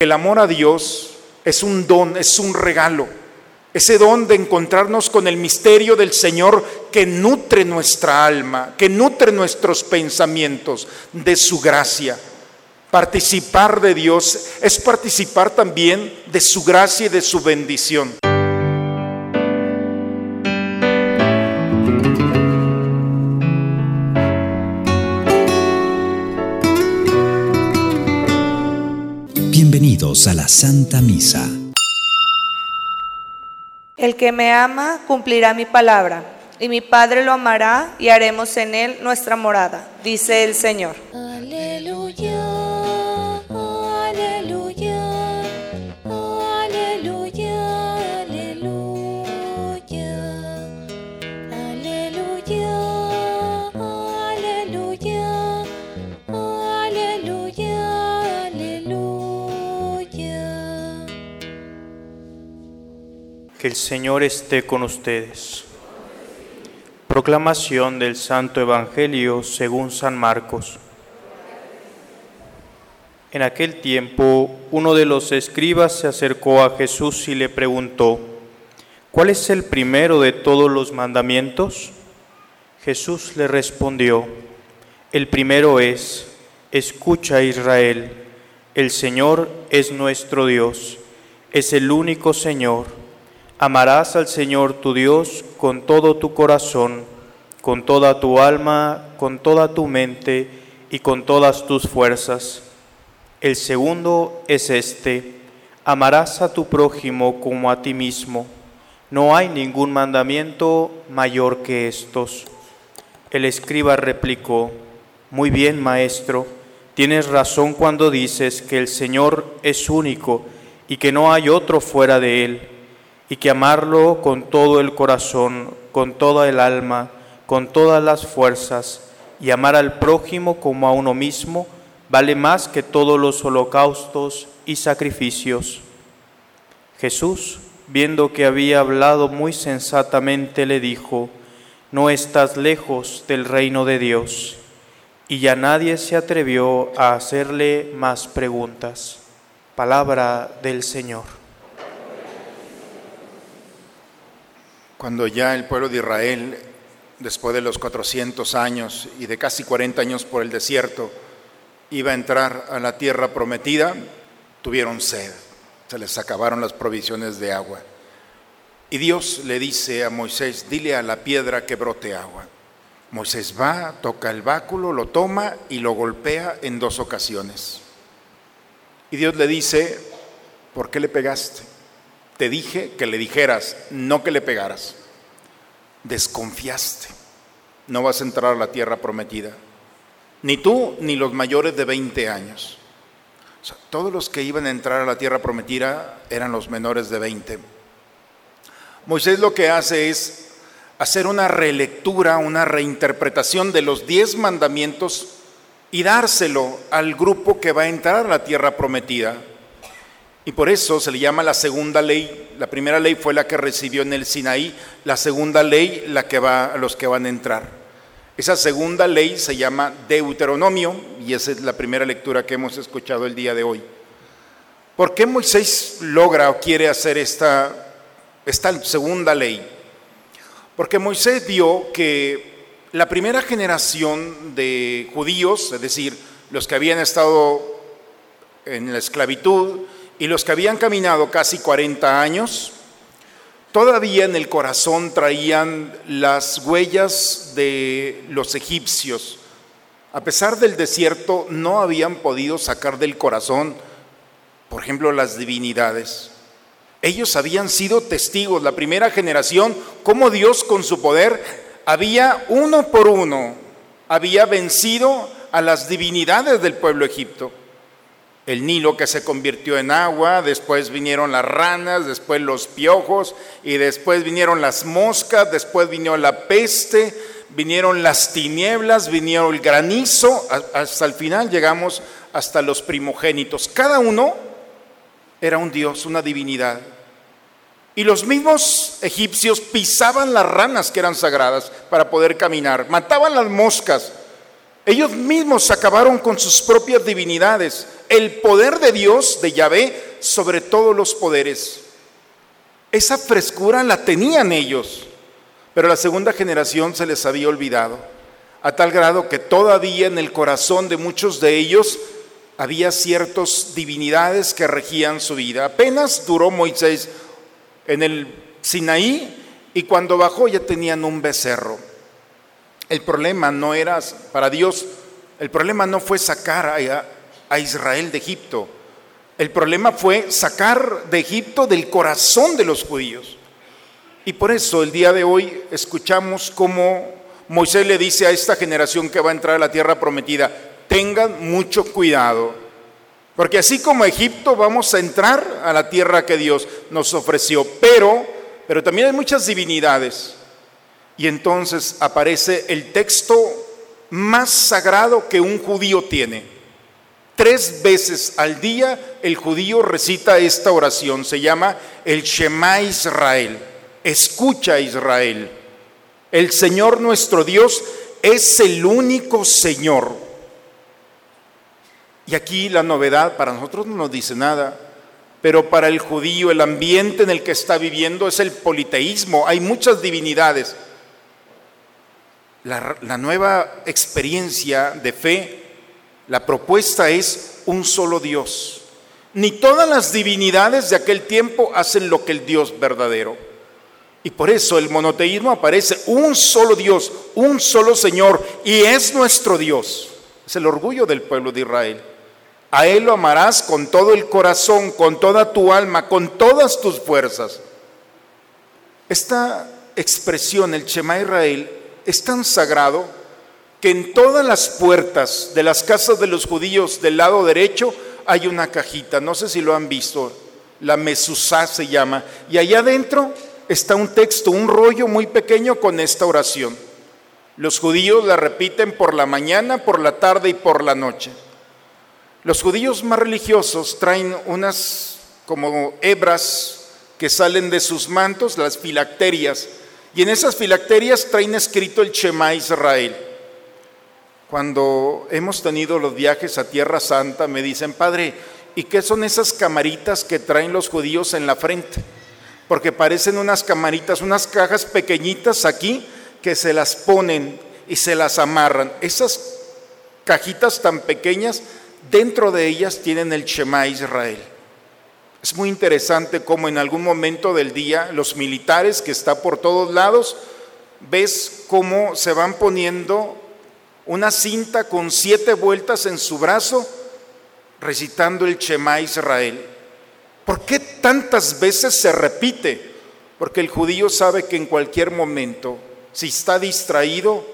El amor a Dios es un don, es un regalo. Ese don de encontrarnos con el misterio del Señor que nutre nuestra alma, que nutre nuestros pensamientos de su gracia. Participar de Dios es participar también de su gracia y de su bendición. Bienvenidos a la Santa Misa. El que me ama cumplirá mi palabra, y mi Padre lo amará y haremos en él nuestra morada, dice el Señor. Aleluya, Que el Señor esté con ustedes. Proclamación del Santo Evangelio según San Marcos. En aquel tiempo, uno de los escribas se acercó a Jesús y le preguntó, ¿cuál es el primero de todos los mandamientos? Jesús le respondió, el primero es, escucha Israel, el Señor es nuestro Dios, es el único Señor. Amarás al Señor tu Dios con todo tu corazón, con toda tu alma, con toda tu mente y con todas tus fuerzas. El segundo es este, amarás a tu prójimo como a ti mismo. No hay ningún mandamiento mayor que estos. El escriba replicó, Muy bien, maestro, tienes razón cuando dices que el Señor es único y que no hay otro fuera de él y que amarlo con todo el corazón, con toda el alma, con todas las fuerzas, y amar al prójimo como a uno mismo, vale más que todos los holocaustos y sacrificios. Jesús, viendo que había hablado muy sensatamente, le dijo, no estás lejos del reino de Dios. Y ya nadie se atrevió a hacerle más preguntas. Palabra del Señor. Cuando ya el pueblo de Israel, después de los 400 años y de casi 40 años por el desierto, iba a entrar a la tierra prometida, tuvieron sed, se les acabaron las provisiones de agua. Y Dios le dice a Moisés, dile a la piedra que brote agua. Moisés va, toca el báculo, lo toma y lo golpea en dos ocasiones. Y Dios le dice, ¿por qué le pegaste? Te dije que le dijeras, no que le pegaras. Desconfiaste. No vas a entrar a la tierra prometida. Ni tú ni los mayores de 20 años. Todos los que iban a entrar a la tierra prometida eran los menores de 20. Moisés lo que hace es hacer una relectura, una reinterpretación de los diez mandamientos y dárselo al grupo que va a entrar a la tierra prometida. Y por eso se le llama la segunda ley. La primera ley fue la que recibió en el Sinaí, la segunda ley la que va a los que van a entrar. Esa segunda ley se llama Deuteronomio y esa es la primera lectura que hemos escuchado el día de hoy. ¿Por qué Moisés logra o quiere hacer esta, esta segunda ley? Porque Moisés vio que la primera generación de judíos, es decir, los que habían estado en la esclavitud, y los que habían caminado casi 40 años, todavía en el corazón traían las huellas de los egipcios. A pesar del desierto, no habían podido sacar del corazón, por ejemplo, las divinidades. Ellos habían sido testigos, la primera generación, cómo Dios con su poder había uno por uno, había vencido a las divinidades del pueblo egipto el Nilo que se convirtió en agua, después vinieron las ranas, después los piojos y después vinieron las moscas, después vino la peste, vinieron las tinieblas, vinieron el granizo, hasta el final llegamos hasta los primogénitos. Cada uno era un dios, una divinidad. Y los mismos egipcios pisaban las ranas que eran sagradas para poder caminar, mataban las moscas. Ellos mismos acabaron con sus propias divinidades el poder de Dios, de Yahvé, sobre todos los poderes. Esa frescura la tenían ellos, pero la segunda generación se les había olvidado, a tal grado que todavía en el corazón de muchos de ellos había ciertas divinidades que regían su vida. Apenas duró Moisés en el Sinaí y cuando bajó ya tenían un becerro. El problema no era para Dios, el problema no fue sacar a, Israel de Egipto. El problema fue sacar de Egipto del corazón de los judíos. Y por eso el día de hoy escuchamos cómo Moisés le dice a esta generación que va a entrar a la tierra prometida, tengan mucho cuidado, porque así como Egipto vamos a entrar a la tierra que Dios nos ofreció, pero, pero también hay muchas divinidades. Y entonces aparece el texto más sagrado que un judío tiene. Tres veces al día el judío recita esta oración, se llama el Shema Israel, escucha Israel. El Señor nuestro Dios es el único Señor. Y aquí la novedad para nosotros no nos dice nada, pero para el judío el ambiente en el que está viviendo es el politeísmo, hay muchas divinidades. La, nueva experiencia de fe, la propuesta es un solo Dios. Ni todas las divinidades de aquel tiempo hacen lo que el Dios verdadero. Y por eso el monoteísmo aparece un solo Dios, un solo Señor, y es nuestro Dios. Es el orgullo del pueblo de Israel. A Él lo amarás con todo el corazón, con toda tu alma, con todas tus fuerzas. Esta expresión, el Shema Israel, es tan sagrado que en todas las puertas de las casas de los judíos del lado derecho hay una cajita, no sé si lo han visto, la Mesusá se llama, y allá adentro está un texto, un rollo muy pequeño con esta oración. Los judíos la repiten por la mañana, por la tarde y por la noche. Los judíos más religiosos traen unas como hebras que salen de sus mantos, las filacterias, y en esas filacterias traen escrito el Shema Israel. Cuando hemos tenido los viajes a Tierra Santa, me dicen, Padre, ¿y qué son esas camaritas que traen los judíos en la frente? Porque parecen unas camaritas, unas cajas pequeñitas aquí que se las ponen y se las amarran. Esas cajitas tan pequeñas dentro de ellas tienen el Shema Israel. Es muy interesante cómo en algún momento del día los militares que está por todos lados, ves cómo se van poniendo una cinta con siete vueltas en su brazo recitando el Shema Israel. ¿Por qué tantas veces se repite? Porque el judío sabe que en cualquier momento, si está distraído,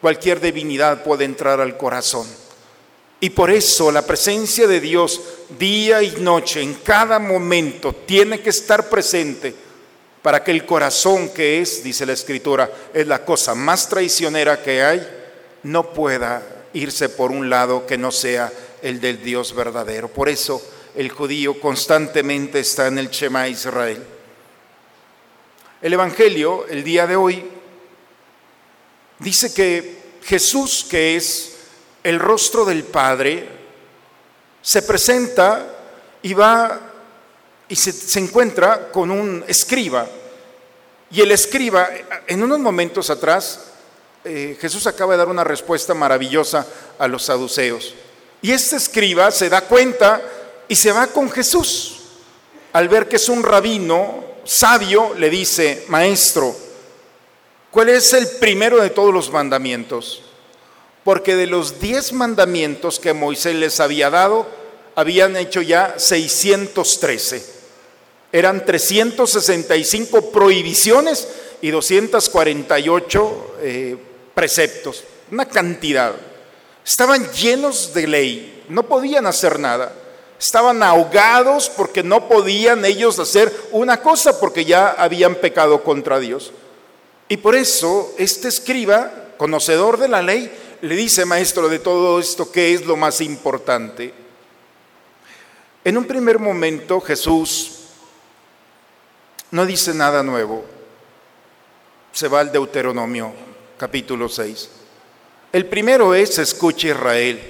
cualquier divinidad puede entrar al corazón. Y por eso la presencia de Dios día y noche, en cada momento, tiene que estar presente para que el corazón que es, dice la escritura, es la cosa más traicionera que hay, no pueda irse por un lado que no sea el del Dios verdadero. Por eso el judío constantemente está en el Shema Israel. El Evangelio, el día de hoy, dice que Jesús, que es el rostro del Padre, se presenta y va y se, encuentra con un escriba. Y el escriba, en unos momentos atrás, eh, Jesús acaba de dar una respuesta maravillosa a los saduceos. Y este escriba se da cuenta y se va con Jesús. Al ver que es un rabino sabio, le dice, maestro, ¿cuál es el primero de todos los mandamientos? Porque de los diez mandamientos que Moisés les había dado, habían hecho ya 613. Eran 365 prohibiciones y 248 eh, preceptos, una cantidad. Estaban llenos de ley, no podían hacer nada. Estaban ahogados porque no podían ellos hacer una cosa porque ya habían pecado contra Dios. Y por eso este escriba, conocedor de la ley, le dice, maestro, de todo esto, ¿qué es lo más importante? En un primer momento Jesús no dice nada nuevo. Se va al Deuteronomio capítulo 6. El primero es, escucha Israel,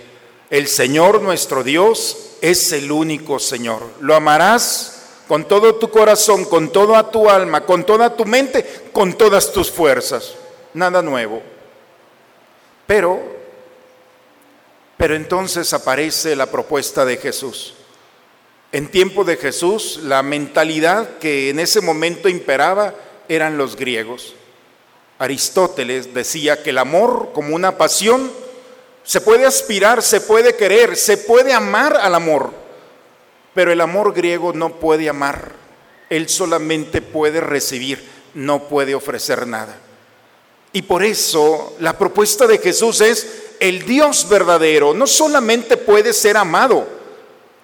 El Señor nuestro Dios es el único Señor. Lo amarás con todo tu corazón, con toda tu alma, con toda tu mente, con todas tus fuerzas. Nada nuevo. Pero, pero entonces aparece la propuesta de Jesús. En tiempo de Jesús, la mentalidad que en ese momento imperaba eran los griegos. Aristóteles decía que el amor como una pasión se puede aspirar, se puede querer, se puede amar al amor, pero el amor griego no puede amar, él solamente puede recibir, no puede ofrecer nada. Y por eso la propuesta de Jesús es, el Dios verdadero no solamente puede ser amado,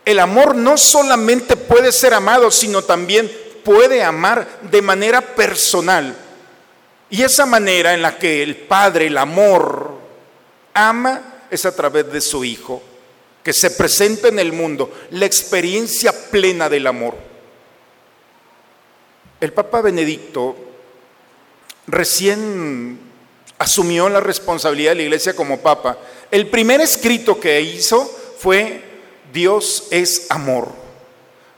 el amor no solamente puede ser amado, sino también puede amar de manera personal. Y esa manera en la que el Padre, el amor, ama, es a través de su Hijo, que se presenta en el mundo, la experiencia plena del amor. El Papa Benedicto recién asumió la responsabilidad de la iglesia como Papa. El primer escrito que hizo fue Dios es amor.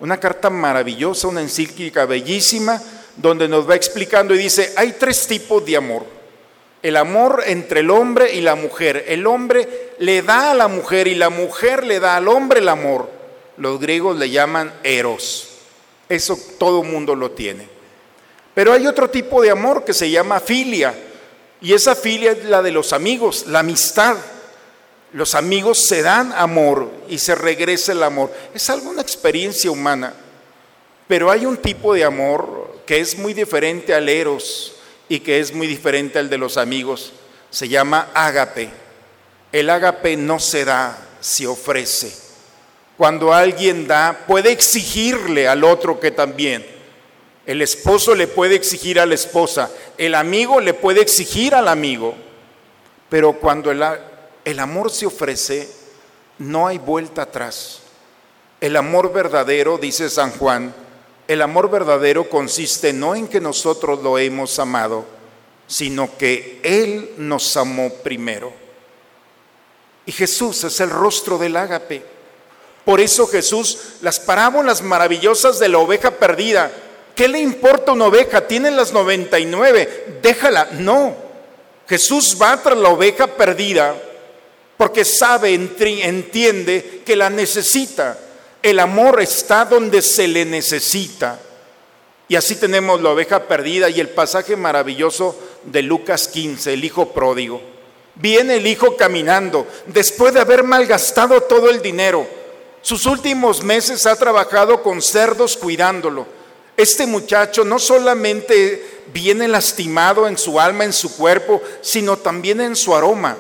Una carta maravillosa, una encíclica bellísima, donde nos va explicando y dice, hay tres tipos de amor el amor entre el hombre y la mujer. El hombre le da a la mujer y la mujer le da al hombre el amor. Los griegos le llaman eros. Eso todo mundo lo tiene. Pero hay otro tipo de amor que se llama filia. Y esa filia es la de los amigos, la amistad. Los amigos se dan amor y se regresa el amor. Es algo, una experiencia humana. Pero hay un tipo de amor que es muy diferente al eros y que es muy diferente al de los amigos, se llama ágape. El ágape no se da, se ofrece. Cuando alguien da, puede exigirle al otro que también. El esposo le puede exigir a la esposa, el amigo le puede exigir al amigo. Pero cuando el, amor se ofrece, no hay vuelta atrás. El amor verdadero, dice San Juan, el amor verdadero consiste no en que nosotros lo hemos amado, sino que Él nos amó primero. Y Jesús es el rostro del ágape. Por eso Jesús, las parábolas maravillosas de la oveja perdida, ¿qué le importa una oveja? Tiene las 99, déjala. No, Jesús va tras la oveja perdida porque sabe, entiende que la necesita el amor está donde se le necesita. Y así tenemos la oveja perdida y el pasaje maravilloso de Lucas 15, el hijo pródigo. Viene el hijo caminando después de haber malgastado todo el dinero. Sus últimos meses ha trabajado con cerdos cuidándolo. Este muchacho no solamente viene lastimado en su alma, en su cuerpo, sino también en su aroma.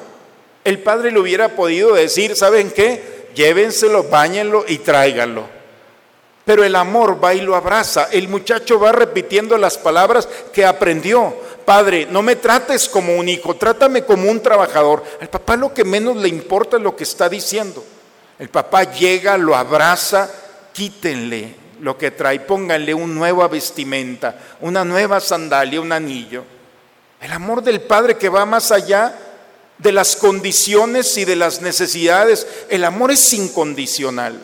El padre le hubiera podido decir, ¿saben qué? llévenselo, bañenlo y tráiganlo. Pero el amor va y lo abraza. El muchacho va repitiendo las palabras que aprendió. Padre, no me trates como un hijo, trátame como un trabajador. Al papá lo que menos le importa es lo que está diciendo. El papá llega, lo abraza, quítenle lo que trae, pónganle una nueva vestimenta, una nueva sandalia, un anillo. El amor del padre que va más allá de las condiciones y de las necesidades. El amor es incondicional.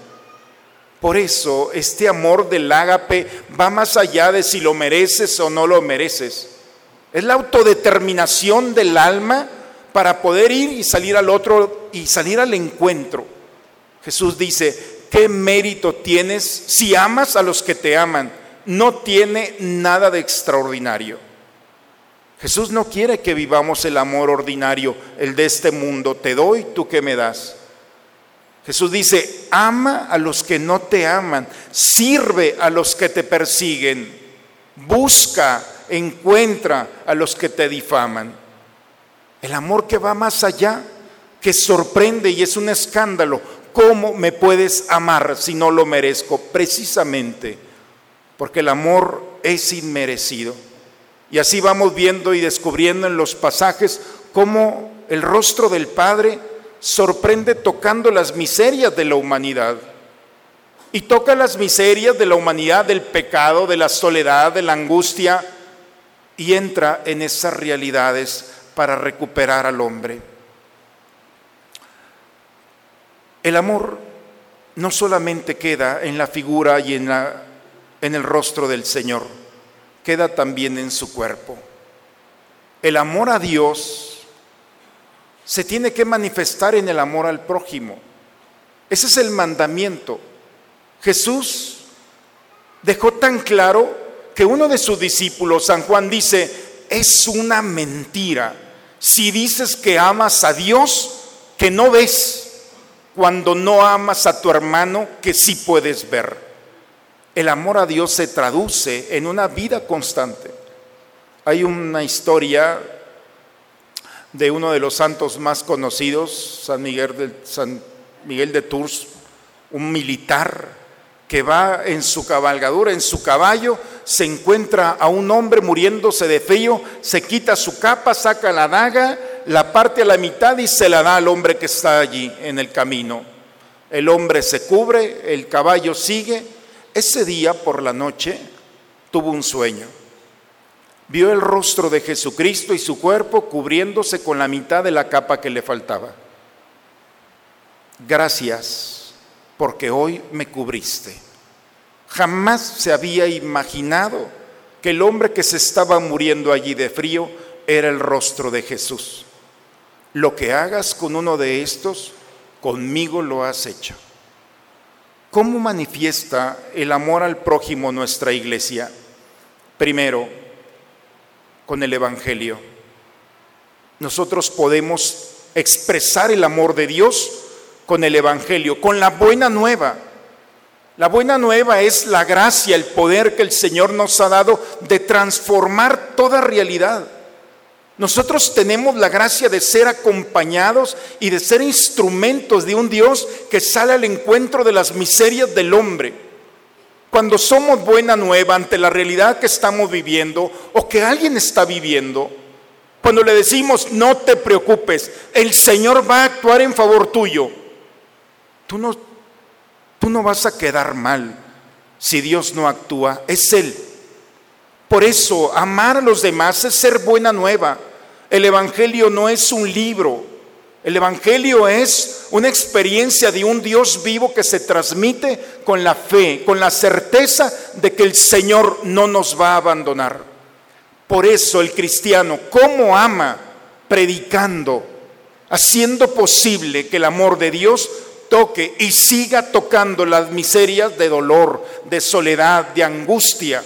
Por eso este amor del ágape va más allá de si lo mereces o no lo mereces. Es la autodeterminación del alma para poder ir y salir al otro y salir al encuentro. Jesús dice, ¿qué mérito tienes si amas a los que te aman? No tiene nada de extraordinario. Jesús no quiere que vivamos el amor ordinario, el de este mundo. Te doy, tú que me das. Jesús dice, ama a los que no te aman, sirve a los que te persiguen, busca, encuentra a los que te difaman. El amor que va más allá, que sorprende y es un escándalo. ¿Cómo me puedes amar si no lo merezco? Precisamente porque el amor es inmerecido. Y así vamos viendo y descubriendo en los pasajes cómo el rostro del Padre sorprende tocando las miserias de la humanidad. Y toca las miserias de la humanidad, del pecado, de la soledad, de la angustia, y entra en esas realidades para recuperar al hombre. El amor no solamente queda en la figura y en, el rostro del Señor, queda también en su cuerpo. El amor a Dios se tiene que manifestar en el amor al prójimo. Ese es el mandamiento. Jesús dejó tan claro que uno de sus discípulos, San Juan, dice, es una mentira si dices que amas a Dios que no ves cuando no amas a tu hermano que sí puedes ver. El amor a Dios se traduce en una vida constante. Hay una historia de uno de los santos más conocidos, San Miguel de, San Miguel de Tours, un militar que va en su cabalgadura, en su caballo, se encuentra a un hombre muriéndose de frío, se quita su capa, saca la daga, la parte a la mitad y se la da al hombre que está allí en el camino. El hombre se cubre, el caballo sigue. Ese día por la noche tuvo un sueño. Vio el rostro de Jesucristo y su cuerpo cubriéndose con la mitad de la capa que le faltaba. Gracias porque hoy me cubriste. Jamás se había imaginado que el hombre que se estaba muriendo allí de frío era el rostro de Jesús. Lo que hagas con uno de estos, conmigo lo has hecho. ¿Cómo manifiesta el amor al prójimo nuestra iglesia? Primero, con el Evangelio. Nosotros podemos expresar el amor de Dios con el Evangelio, con la buena nueva. La buena nueva es la gracia, el poder que el Señor nos ha dado de transformar toda realidad. Nosotros tenemos la gracia de ser acompañados y de ser instrumentos de un Dios que sale al encuentro de las miserias del hombre. Cuando somos buena nueva ante la realidad que estamos viviendo o que alguien está viviendo, cuando le decimos no te preocupes, el Señor va a actuar en favor tuyo, tú no, tú no vas a quedar mal si Dios no actúa, es Él. Por eso, amar a los demás es ser buena nueva. El Evangelio no es un libro. El Evangelio es una experiencia de un Dios vivo que se transmite con la fe, con la certeza de que el Señor no nos va a abandonar. Por eso el cristiano, ¿cómo ama? Predicando, haciendo posible que el amor de Dios toque y siga tocando las miserias de dolor, de soledad, de angustia.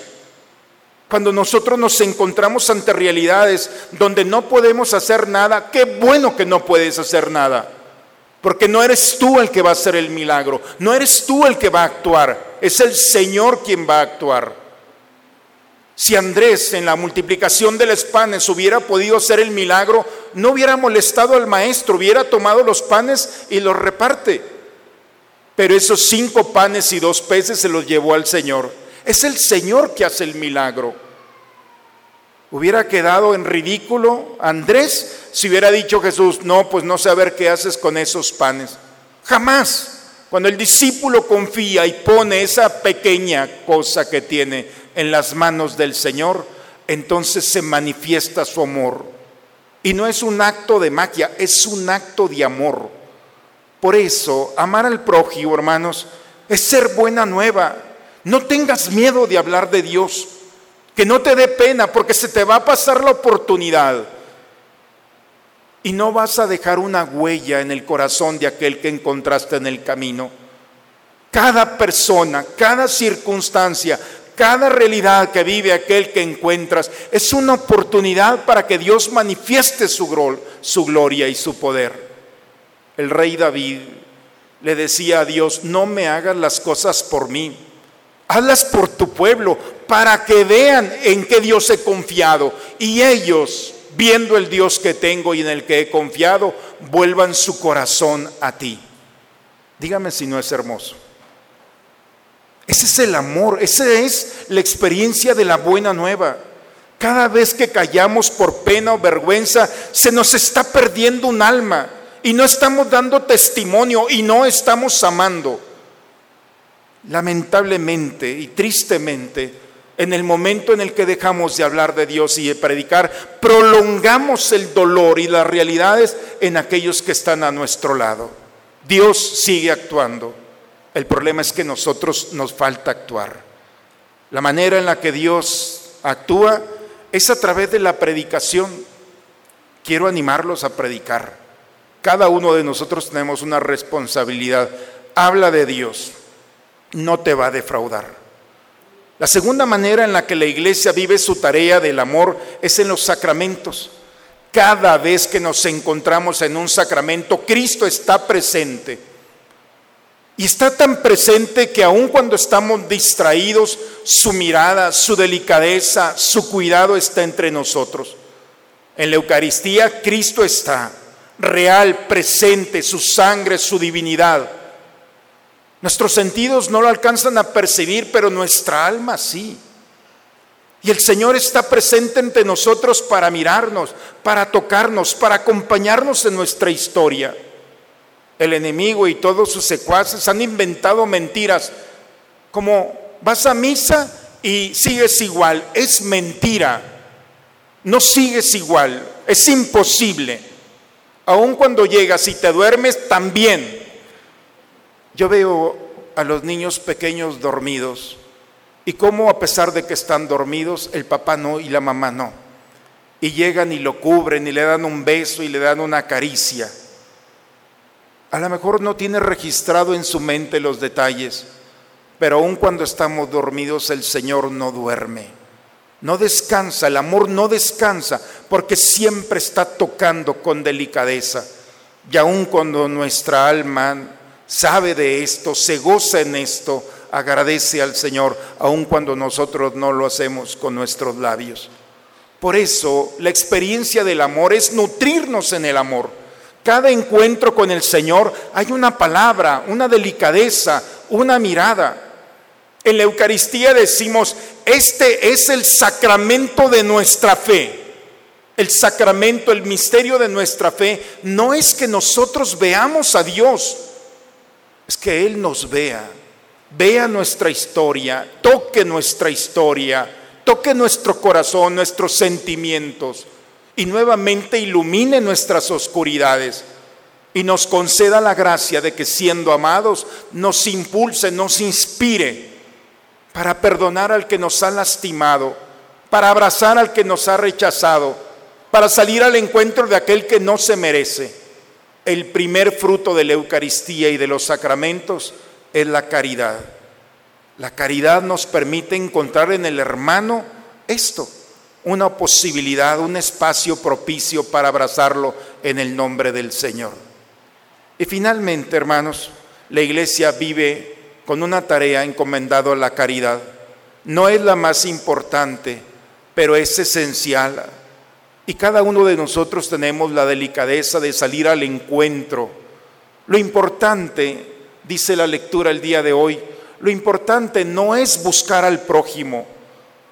Cuando nosotros nos encontramos ante realidades donde no podemos hacer nada, qué bueno que no puedes hacer nada. Porque no eres tú el que va a hacer el milagro, no eres tú el que va a actuar, es el Señor quien va a actuar. Si Andrés en la multiplicación de los panes hubiera podido hacer el milagro, no hubiera molestado al maestro, hubiera tomado los panes y los reparte. Pero esos cinco panes y dos peces se los llevó al Señor. Es el Señor que hace el milagro. Hubiera quedado en ridículo Andrés si hubiera dicho Jesús, no, pues no ver qué haces con esos panes. Jamás. Cuando el discípulo confía y pone esa pequeña cosa que tiene en las manos del Señor, entonces se manifiesta su amor. Y no es un acto de magia, es un acto de amor. Por eso, amar al prójimo, hermanos, es ser buena nueva. No tengas miedo de hablar de Dios, que no te dé pena, porque se te va a pasar la oportunidad. Y no vas a dejar una huella en el corazón de aquel que encontraste en el camino. Cada persona, cada circunstancia, cada realidad que vive aquel que encuentras es una oportunidad para que Dios manifieste su, su gloria y su poder. El rey David le decía a Dios, no me hagas las cosas por mí, hazlas por tu pueblo, para que vean en qué Dios he confiado. Y ellos, viendo el Dios que tengo y en el que he confiado, vuelvan su corazón a ti. Dígame si no es hermoso. Ese es el amor, esa es la experiencia de la buena nueva. Cada vez que callamos por pena o vergüenza, se nos está perdiendo un alma y no estamos dando testimonio y no estamos amando. Lamentablemente y tristemente, en el momento en el que dejamos de hablar de Dios y de predicar, prolongamos el dolor y las realidades en aquellos que están a nuestro lado. Dios sigue actuando. El problema es que nosotros nos falta actuar. La manera en la que Dios actúa es a través de la predicación. Quiero animarlos a predicar. Cada uno de nosotros tenemos una responsabilidad. Habla de Dios. No te va a defraudar. La segunda manera en la que la iglesia vive su tarea del amor es en los sacramentos. Cada vez que nos encontramos en un sacramento, Cristo está presente. Y está tan presente que aun cuando estamos distraídos, su mirada, su delicadeza, su cuidado está entre nosotros. En la Eucaristía Cristo está real, presente, su sangre, su divinidad. Nuestros sentidos no lo alcanzan a percibir, pero nuestra alma sí. Y el Señor está presente entre nosotros para mirarnos, para tocarnos, para acompañarnos en nuestra historia. El enemigo y todos sus secuaces han inventado mentiras como vas a misa y sigues igual. Es mentira. No sigues igual. Es imposible. Aun cuando llegas y te duermes, también. Yo veo a los niños pequeños dormidos y cómo a pesar de que están dormidos, el papá no y la mamá no. Y llegan y lo cubren y le dan un beso y le dan una caricia. A lo mejor no tiene registrado en su mente los detalles, pero aun cuando estamos dormidos el Señor no duerme. No descansa, el amor no descansa, porque siempre está tocando con delicadeza. Y aun cuando nuestra alma sabe de esto, se goza en esto, agradece al Señor, aun cuando nosotros no lo hacemos con nuestros labios. Por eso la experiencia del amor es nutrirnos en el amor. Cada encuentro con el Señor hay una palabra, una delicadeza, una mirada. En la Eucaristía decimos, este es el sacramento de nuestra fe. El sacramento, el misterio de nuestra fe, no es que nosotros veamos a Dios, es que Él nos vea, vea nuestra historia, toque nuestra historia, toque nuestro corazón, nuestros sentimientos y nuevamente ilumine nuestras oscuridades y nos conceda la gracia de que siendo amados nos impulse, nos inspire para perdonar al que nos ha lastimado, para abrazar al que nos ha rechazado, para salir al encuentro de aquel que no se merece. El primer fruto de la Eucaristía y de los sacramentos es la caridad. La caridad nos permite encontrar en el hermano esto, una posibilidad, un espacio propicio para abrazarlo en el nombre del Señor. Y finalmente, hermanos, la iglesia vive con una tarea encomendada a la caridad. No es la más importante, pero es esencial. Y cada uno de nosotros tenemos la delicadeza de salir al encuentro. Lo importante, dice la lectura el día de hoy, lo importante no es buscar al prójimo,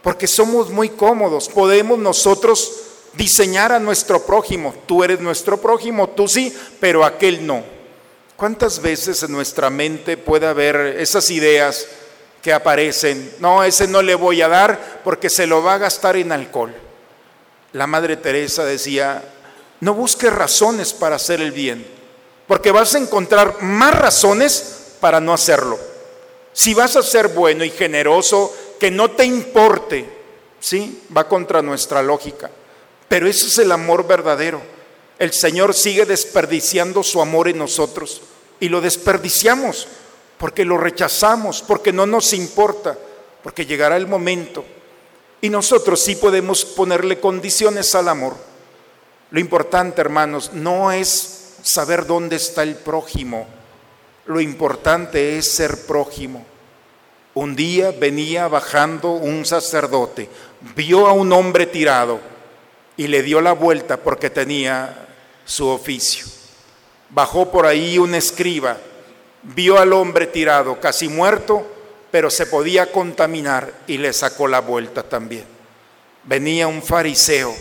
porque somos muy cómodos. Podemos nosotros diseñar a nuestro prójimo. Tú eres nuestro prójimo, tú sí, pero aquel no. ¿Cuántas veces en nuestra mente puede haber esas ideas que aparecen? No, ese no le voy a dar porque se lo va a gastar en alcohol. La Madre Teresa decía, no busques razones para hacer el bien, porque vas a encontrar más razones para no hacerlo. Si vas a ser bueno y generoso, que no te importe, ¿sí? Va contra nuestra lógica. Pero ese es el amor verdadero. El Señor sigue desperdiciando su amor en nosotros y lo desperdiciamos porque lo rechazamos, porque no nos importa, porque llegará el momento y nosotros sí podemos ponerle condiciones al amor. Lo importante, hermanos, no es saber dónde está el prójimo. Lo importante es ser prójimo. Un día venía bajando un sacerdote, vio a un hombre tirado y le dio la vuelta porque tenía su oficio. Bajó por ahí un escriba, vio al hombre tirado, casi muerto, pero se podía contaminar y le sacó la vuelta también. Venía un fariseo,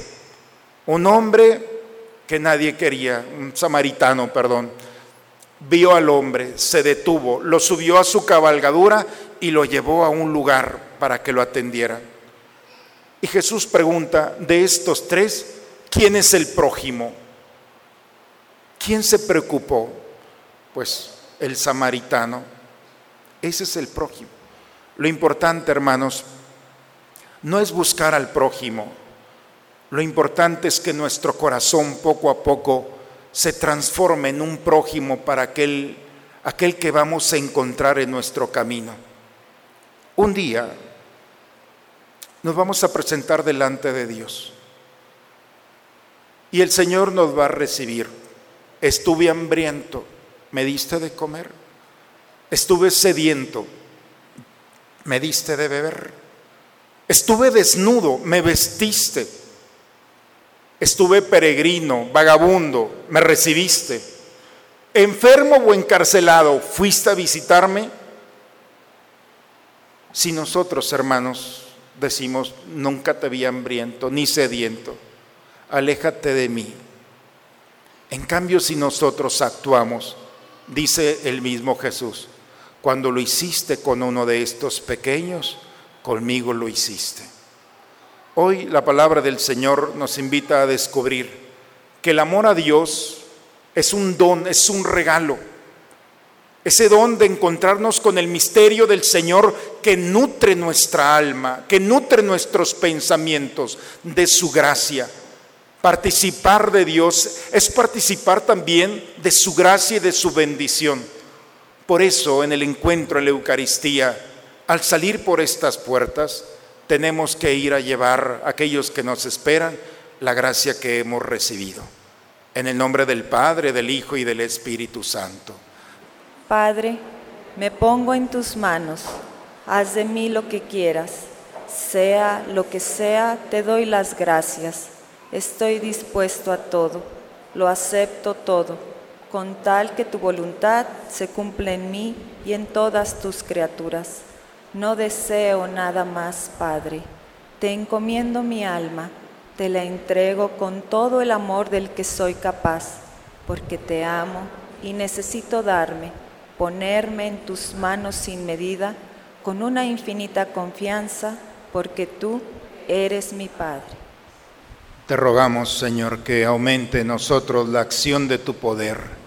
un hombre que nadie quería, un samaritano, perdón. Vio al hombre, se detuvo, lo subió a su cabalgadura y lo llevó a un lugar para que lo atendiera. Y Jesús pregunta, de estos tres, ¿quién es el prójimo? ¿Quién se preocupó? pues el samaritano. Ese es el prójimo. Lo importante, hermanos, no es buscar al prójimo. Lo importante es que nuestro corazón poco a poco se transforme en un prójimo para aquel, aquel que vamos a encontrar en nuestro camino. Un día nos vamos a presentar delante de Dios y el Señor nos va a recibir. Estuve hambriento, me diste de comer. Estuve sediento, me diste de beber. Estuve desnudo, me vestiste. Estuve peregrino, vagabundo, me recibiste. Enfermo o encarcelado, fuiste a visitarme. Si nosotros, hermanos, decimos, nunca te vi hambriento ni sediento, aléjate de mí. En cambio, si nosotros actuamos, dice el mismo Jesús, cuando lo hiciste con uno de estos pequeños, conmigo lo hiciste. Hoy la palabra del Señor nos invita a descubrir que el amor a Dios es un don, es un regalo. Ese don de encontrarnos con el misterio del Señor que nutre nuestra alma, que nutre nuestros pensamientos de su gracia. Participar de Dios es participar también de su gracia y de su bendición. Por eso en el encuentro en la Eucaristía, al salir por estas puertas, tenemos que ir a llevar a aquellos que nos esperan la gracia que hemos recibido. En el nombre del Padre, del Hijo y del Espíritu Santo. Padre, me pongo en tus manos, haz de mí lo que quieras, sea lo que sea, te doy las gracias, estoy dispuesto a todo, lo acepto todo, con tal que tu voluntad se cumpla en mí y en todas tus criaturas. No deseo nada más, Padre, te encomiendo mi alma, te la entrego con todo el amor del que soy capaz, porque te amo y necesito darme, ponerme en tus manos sin medida, con una infinita confianza, porque tú eres mi Padre. Te rogamos, Señor, que aumente en nosotros la acción de tu poder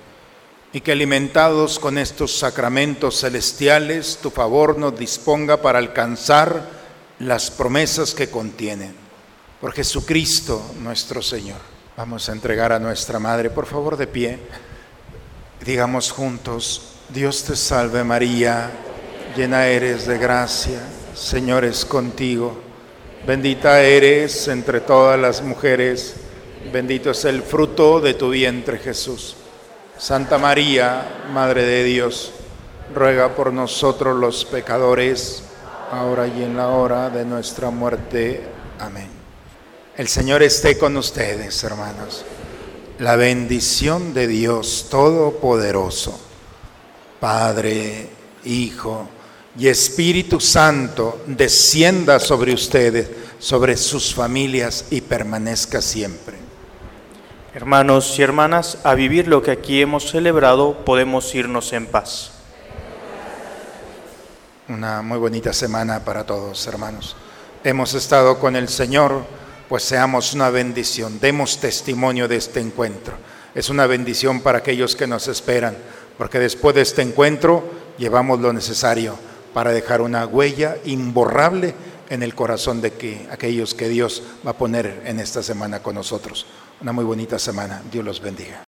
y que alimentados con estos sacramentos celestiales, tu favor nos disponga para alcanzar las promesas que contienen. Por Jesucristo nuestro Señor. Vamos a entregar a nuestra Madre, por favor, de pie. Digamos juntos, Dios te salve María, llena eres de gracia, Señor es contigo. Bendita eres entre todas las mujeres, bendito es el fruto de tu vientre Jesús. Santa María, Madre de Dios, ruega por nosotros los pecadores, ahora y en la hora de nuestra muerte. Amén. El Señor esté con ustedes, hermanos. La bendición de Dios Todopoderoso, Padre, Hijo y Espíritu Santo, descienda sobre ustedes, sobre sus familias y permanezca siempre. Hermanos y hermanas, a vivir lo que aquí hemos celebrado, podemos irnos en paz. Una muy bonita semana para todos, hermanos. Hemos estado con el Señor, pues seamos una bendición, demos testimonio de este encuentro. Es una bendición para aquellos que nos esperan, porque después de este encuentro llevamos lo necesario para dejar una huella imborrable en el corazón de que aquellos que Dios va a poner en esta semana con nosotros. Una muy bonita semana. Dios los bendiga.